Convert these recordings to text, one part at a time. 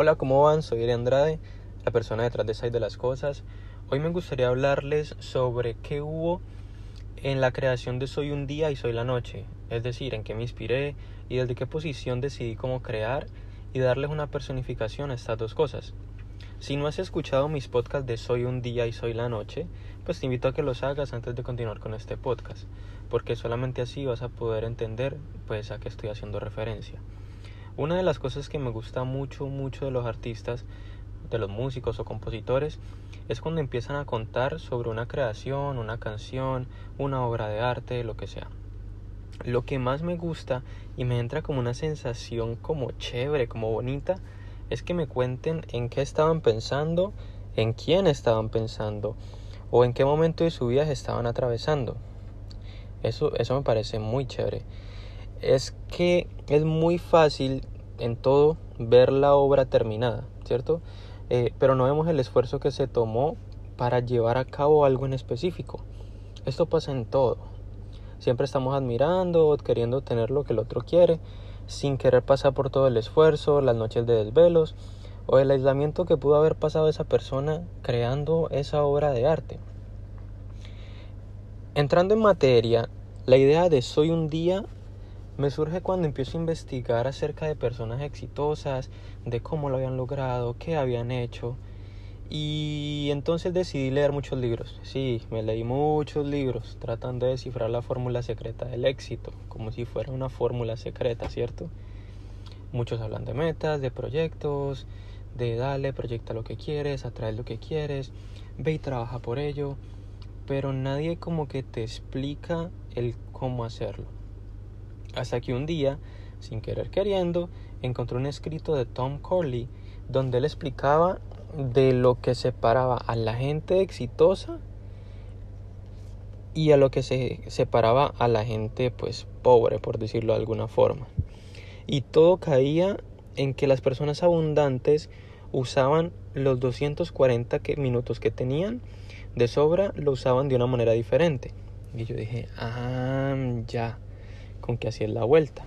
Hola, ¿cómo van? Soy Eri Andrade, la persona detrás de Side de las Cosas. Hoy me gustaría hablarles sobre qué hubo en la creación de Soy un día y Soy la noche, es decir, en qué me inspiré y desde qué posición decidí cómo crear y darles una personificación a estas dos cosas. Si no has escuchado mis podcasts de Soy un día y Soy la noche, pues te invito a que los hagas antes de continuar con este podcast, porque solamente así vas a poder entender pues a qué estoy haciendo referencia. Una de las cosas que me gusta mucho, mucho de los artistas, de los músicos o compositores, es cuando empiezan a contar sobre una creación, una canción, una obra de arte, lo que sea. Lo que más me gusta y me entra como una sensación como chévere, como bonita, es que me cuenten en qué estaban pensando, en quién estaban pensando o en qué momento de su vida estaban atravesando. Eso, eso me parece muy chévere es que es muy fácil en todo ver la obra terminada, ¿cierto? Eh, pero no vemos el esfuerzo que se tomó para llevar a cabo algo en específico. Esto pasa en todo. Siempre estamos admirando, queriendo tener lo que el otro quiere, sin querer pasar por todo el esfuerzo, las noches de desvelos o el aislamiento que pudo haber pasado esa persona creando esa obra de arte. Entrando en materia, la idea de soy un día me surge cuando empiezo a investigar acerca de personas exitosas, de cómo lo habían logrado, qué habían hecho. Y entonces decidí leer muchos libros. Sí, me leí muchos libros tratando de descifrar la fórmula secreta del éxito, como si fuera una fórmula secreta, ¿cierto? Muchos hablan de metas, de proyectos, de dale, proyecta lo que quieres, atrae lo que quieres, ve y trabaja por ello, pero nadie como que te explica el cómo hacerlo. Hasta que un día, sin querer queriendo, encontré un escrito de Tom Corley donde él explicaba de lo que separaba a la gente exitosa y a lo que se separaba a la gente pues pobre por decirlo de alguna forma. Y todo caía en que las personas abundantes usaban los 240 minutos que tenían de sobra lo usaban de una manera diferente. Y yo dije ah ya con que hacía la vuelta.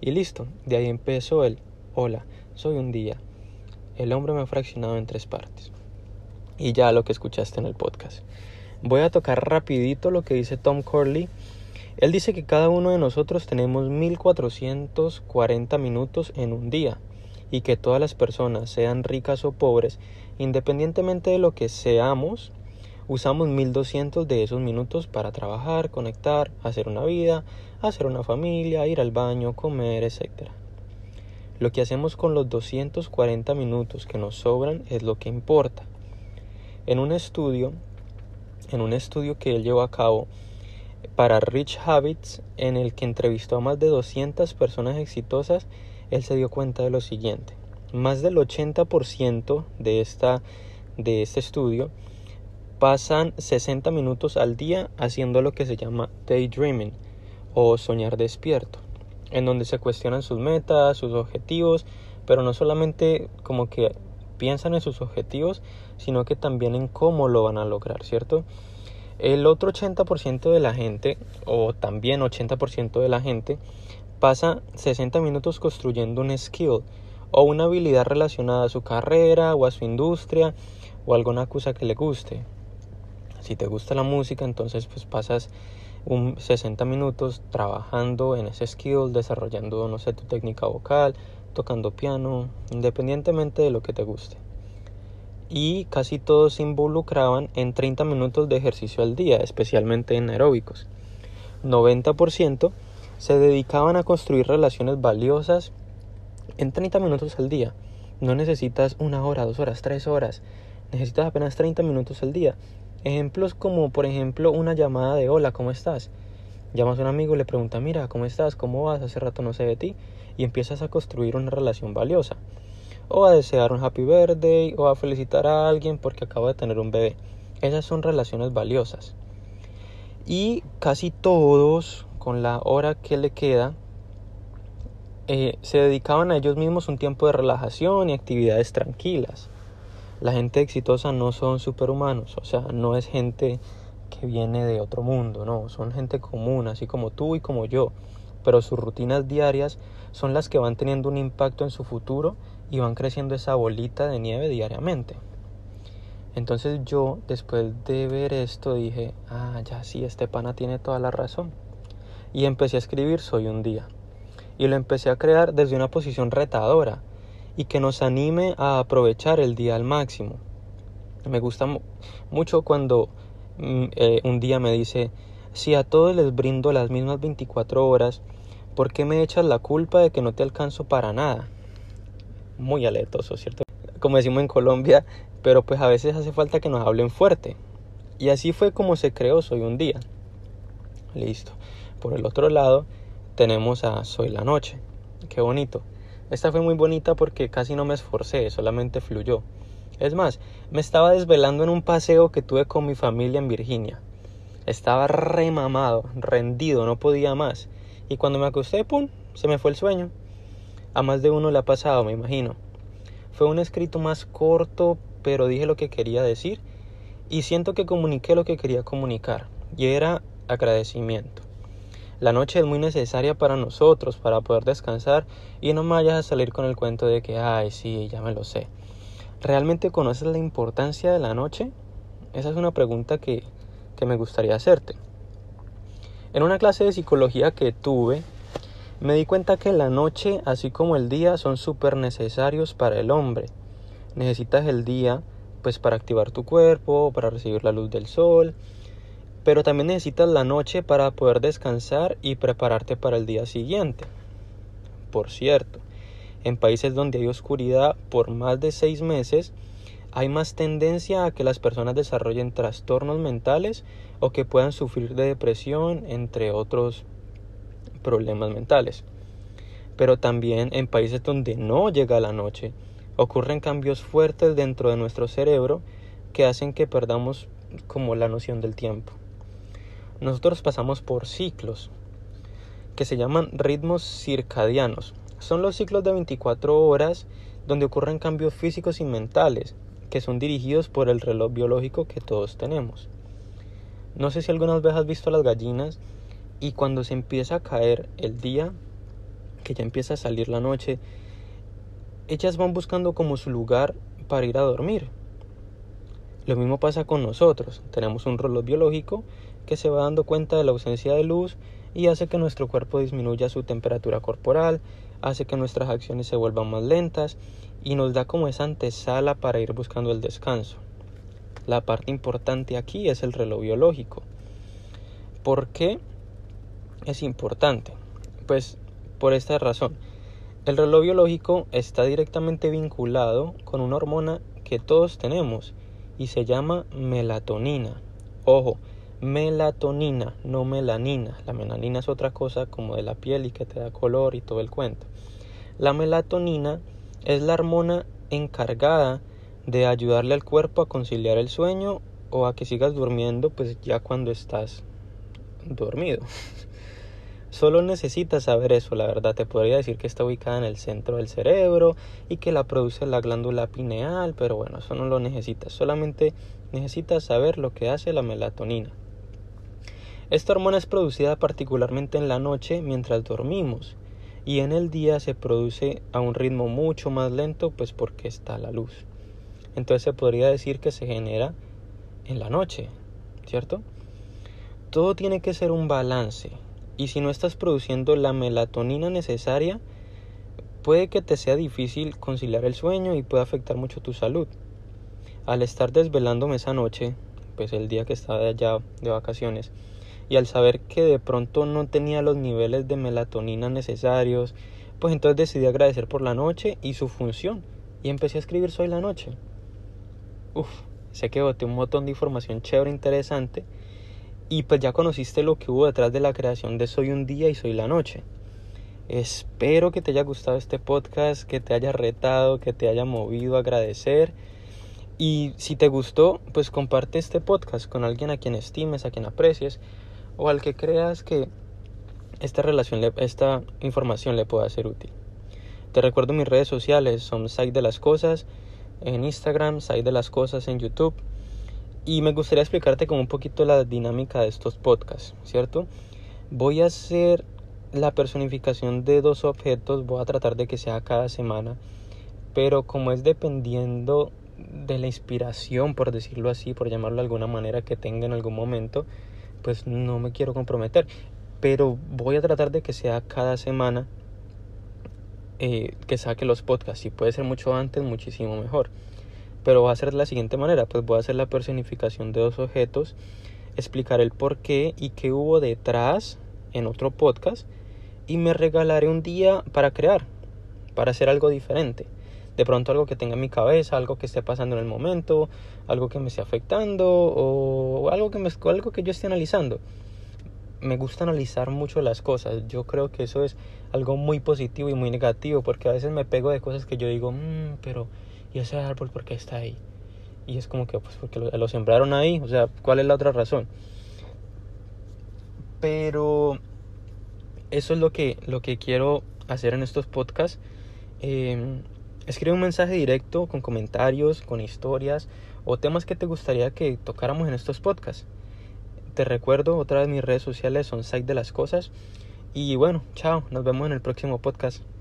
Y listo, de ahí empezó el, hola, soy un día. El hombre me ha fraccionado en tres partes. Y ya lo que escuchaste en el podcast. Voy a tocar rapidito lo que dice Tom Corley. Él dice que cada uno de nosotros tenemos 1440 minutos en un día y que todas las personas, sean ricas o pobres, independientemente de lo que seamos, usamos 1200 de esos minutos para trabajar, conectar, hacer una vida, hacer una familia, ir al baño, comer, etc. Lo que hacemos con los 240 minutos que nos sobran es lo que importa. En un estudio, en un estudio que él llevó a cabo para Rich Habits, en el que entrevistó a más de 200 personas exitosas, él se dio cuenta de lo siguiente. Más del 80% de, esta, de este estudio pasan 60 minutos al día haciendo lo que se llama daydreaming o soñar despierto, en donde se cuestionan sus metas, sus objetivos, pero no solamente como que piensan en sus objetivos, sino que también en cómo lo van a lograr, ¿cierto? El otro 80% de la gente, o también 80% de la gente, pasa 60 minutos construyendo un skill o una habilidad relacionada a su carrera o a su industria o alguna cosa que le guste. Si te gusta la música, entonces pues pasas un 60 minutos trabajando en ese skill, desarrollando, no sé, tu técnica vocal, tocando piano, independientemente de lo que te guste. Y casi todos se involucraban en 30 minutos de ejercicio al día, especialmente en aeróbicos. 90% se dedicaban a construir relaciones valiosas en 30 minutos al día. No necesitas una hora, dos horas, tres horas. Necesitas apenas 30 minutos al día. Ejemplos como por ejemplo una llamada de hola, ¿cómo estás? Llamas a un amigo y le pregunta, mira, ¿cómo estás? ¿Cómo vas? Hace rato no sé de ti. Y empiezas a construir una relación valiosa. O a desear un happy birthday o a felicitar a alguien porque acaba de tener un bebé. Esas son relaciones valiosas. Y casi todos, con la hora que le queda, eh, se dedicaban a ellos mismos un tiempo de relajación y actividades tranquilas la gente exitosa no son superhumanos, o sea, no es gente que viene de otro mundo, no, son gente común, así como tú y como yo, pero sus rutinas diarias son las que van teniendo un impacto en su futuro y van creciendo esa bolita de nieve diariamente. Entonces yo, después de ver esto, dije, ah, ya sí, este pana tiene toda la razón. Y empecé a escribir Soy un día. Y lo empecé a crear desde una posición retadora y que nos anime a aprovechar el día al máximo. Me gusta mucho cuando mm, eh, un día me dice, si a todos les brindo las mismas 24 horas, ¿por qué me echas la culpa de que no te alcanzo para nada? Muy aletoso, ¿cierto? Como decimos en Colombia, pero pues a veces hace falta que nos hablen fuerte. Y así fue como se creó Soy un día. Listo. Por el otro lado tenemos a Soy la noche. Qué bonito. Esta fue muy bonita porque casi no me esforcé, solamente fluyó. Es más, me estaba desvelando en un paseo que tuve con mi familia en Virginia. Estaba remamado, rendido, no podía más. Y cuando me acosté, ¡pum!, se me fue el sueño. A más de uno le ha pasado, me imagino. Fue un escrito más corto, pero dije lo que quería decir y siento que comuniqué lo que quería comunicar y era agradecimiento. La noche es muy necesaria para nosotros, para poder descansar y no me vayas a salir con el cuento de que, ay, sí, ya me lo sé. ¿Realmente conoces la importancia de la noche? Esa es una pregunta que, que me gustaría hacerte. En una clase de psicología que tuve, me di cuenta que la noche, así como el día, son súper necesarios para el hombre necesitas el día pues para activar tu cuerpo, para recibir la luz del sol, pero también necesitas la noche para poder descansar y prepararte para el día siguiente. Por cierto, en países donde hay oscuridad por más de seis meses, hay más tendencia a que las personas desarrollen trastornos mentales o que puedan sufrir de depresión, entre otros problemas mentales. Pero también en países donde no llega la noche, ocurren cambios fuertes dentro de nuestro cerebro que hacen que perdamos como la noción del tiempo. Nosotros pasamos por ciclos que se llaman ritmos circadianos. Son los ciclos de 24 horas donde ocurren cambios físicos y mentales que son dirigidos por el reloj biológico que todos tenemos. No sé si algunas veces has visto las gallinas y cuando se empieza a caer el día, que ya empieza a salir la noche, ellas van buscando como su lugar para ir a dormir. Lo mismo pasa con nosotros. Tenemos un reloj biológico que se va dando cuenta de la ausencia de luz y hace que nuestro cuerpo disminuya su temperatura corporal, hace que nuestras acciones se vuelvan más lentas y nos da como esa antesala para ir buscando el descanso. La parte importante aquí es el reloj biológico. ¿Por qué es importante? Pues por esta razón. El reloj biológico está directamente vinculado con una hormona que todos tenemos y se llama melatonina. Ojo, melatonina, no melanina. La melanina es otra cosa como de la piel y que te da color y todo el cuento. La melatonina es la hormona encargada de ayudarle al cuerpo a conciliar el sueño o a que sigas durmiendo pues ya cuando estás dormido. Solo necesitas saber eso, la verdad. Te podría decir que está ubicada en el centro del cerebro y que la produce la glándula pineal, pero bueno, eso no lo necesitas. Solamente necesitas saber lo que hace la melatonina. Esta hormona es producida particularmente en la noche mientras dormimos y en el día se produce a un ritmo mucho más lento pues porque está la luz. Entonces se podría decir que se genera en la noche, ¿cierto? Todo tiene que ser un balance y si no estás produciendo la melatonina necesaria, puede que te sea difícil conciliar el sueño y puede afectar mucho tu salud. Al estar desvelándome esa noche, pues el día que estaba allá de vacaciones, y al saber que de pronto no tenía los niveles de melatonina necesarios, pues entonces decidí agradecer por la noche y su función y empecé a escribir Soy la noche. Uf, sé que boté un montón de información chévere interesante y pues ya conociste lo que hubo detrás de la creación de Soy un día y Soy la noche. Espero que te haya gustado este podcast, que te haya retado, que te haya movido a agradecer. Y si te gustó, pues comparte este podcast con alguien a quien estimes, a quien aprecies o al que creas que esta relación, esta información le pueda ser útil. Te recuerdo mis redes sociales, son Site de las Cosas en Instagram, Site de las Cosas en YouTube y me gustaría explicarte como un poquito la dinámica de estos podcasts, ¿cierto? Voy a hacer la personificación de dos objetos voy a tratar de que sea cada semana, pero como es dependiendo de la inspiración, por decirlo así, por llamarlo de alguna manera que tenga en algún momento, pues no me quiero comprometer. Pero voy a tratar de que sea cada semana eh, que saque los podcasts. Si puede ser mucho antes, muchísimo mejor. Pero va a ser de la siguiente manera, pues voy a hacer la personificación de dos objetos, explicar el por qué y qué hubo detrás en otro podcast y me regalaré un día para crear, para hacer algo diferente de pronto algo que tenga en mi cabeza, algo que esté pasando en el momento, algo que me esté afectando o algo que, me, algo que yo esté analizando. Me gusta analizar mucho las cosas. Yo creo que eso es algo muy positivo y muy negativo porque a veces me pego de cosas que yo digo, mmm, pero ¿y ese árbol por qué está ahí? Y es como que, pues porque lo, sembraron ahí, o sea, ¿cuál es la otra razón? Pero eso es lo que, lo que quiero hacer en estos podcasts. Eh, Escribe un mensaje directo con comentarios, con historias o temas que te gustaría que tocáramos en estos podcasts. Te recuerdo, otra vez mis redes sociales son Site de las Cosas. Y bueno, chao, nos vemos en el próximo podcast.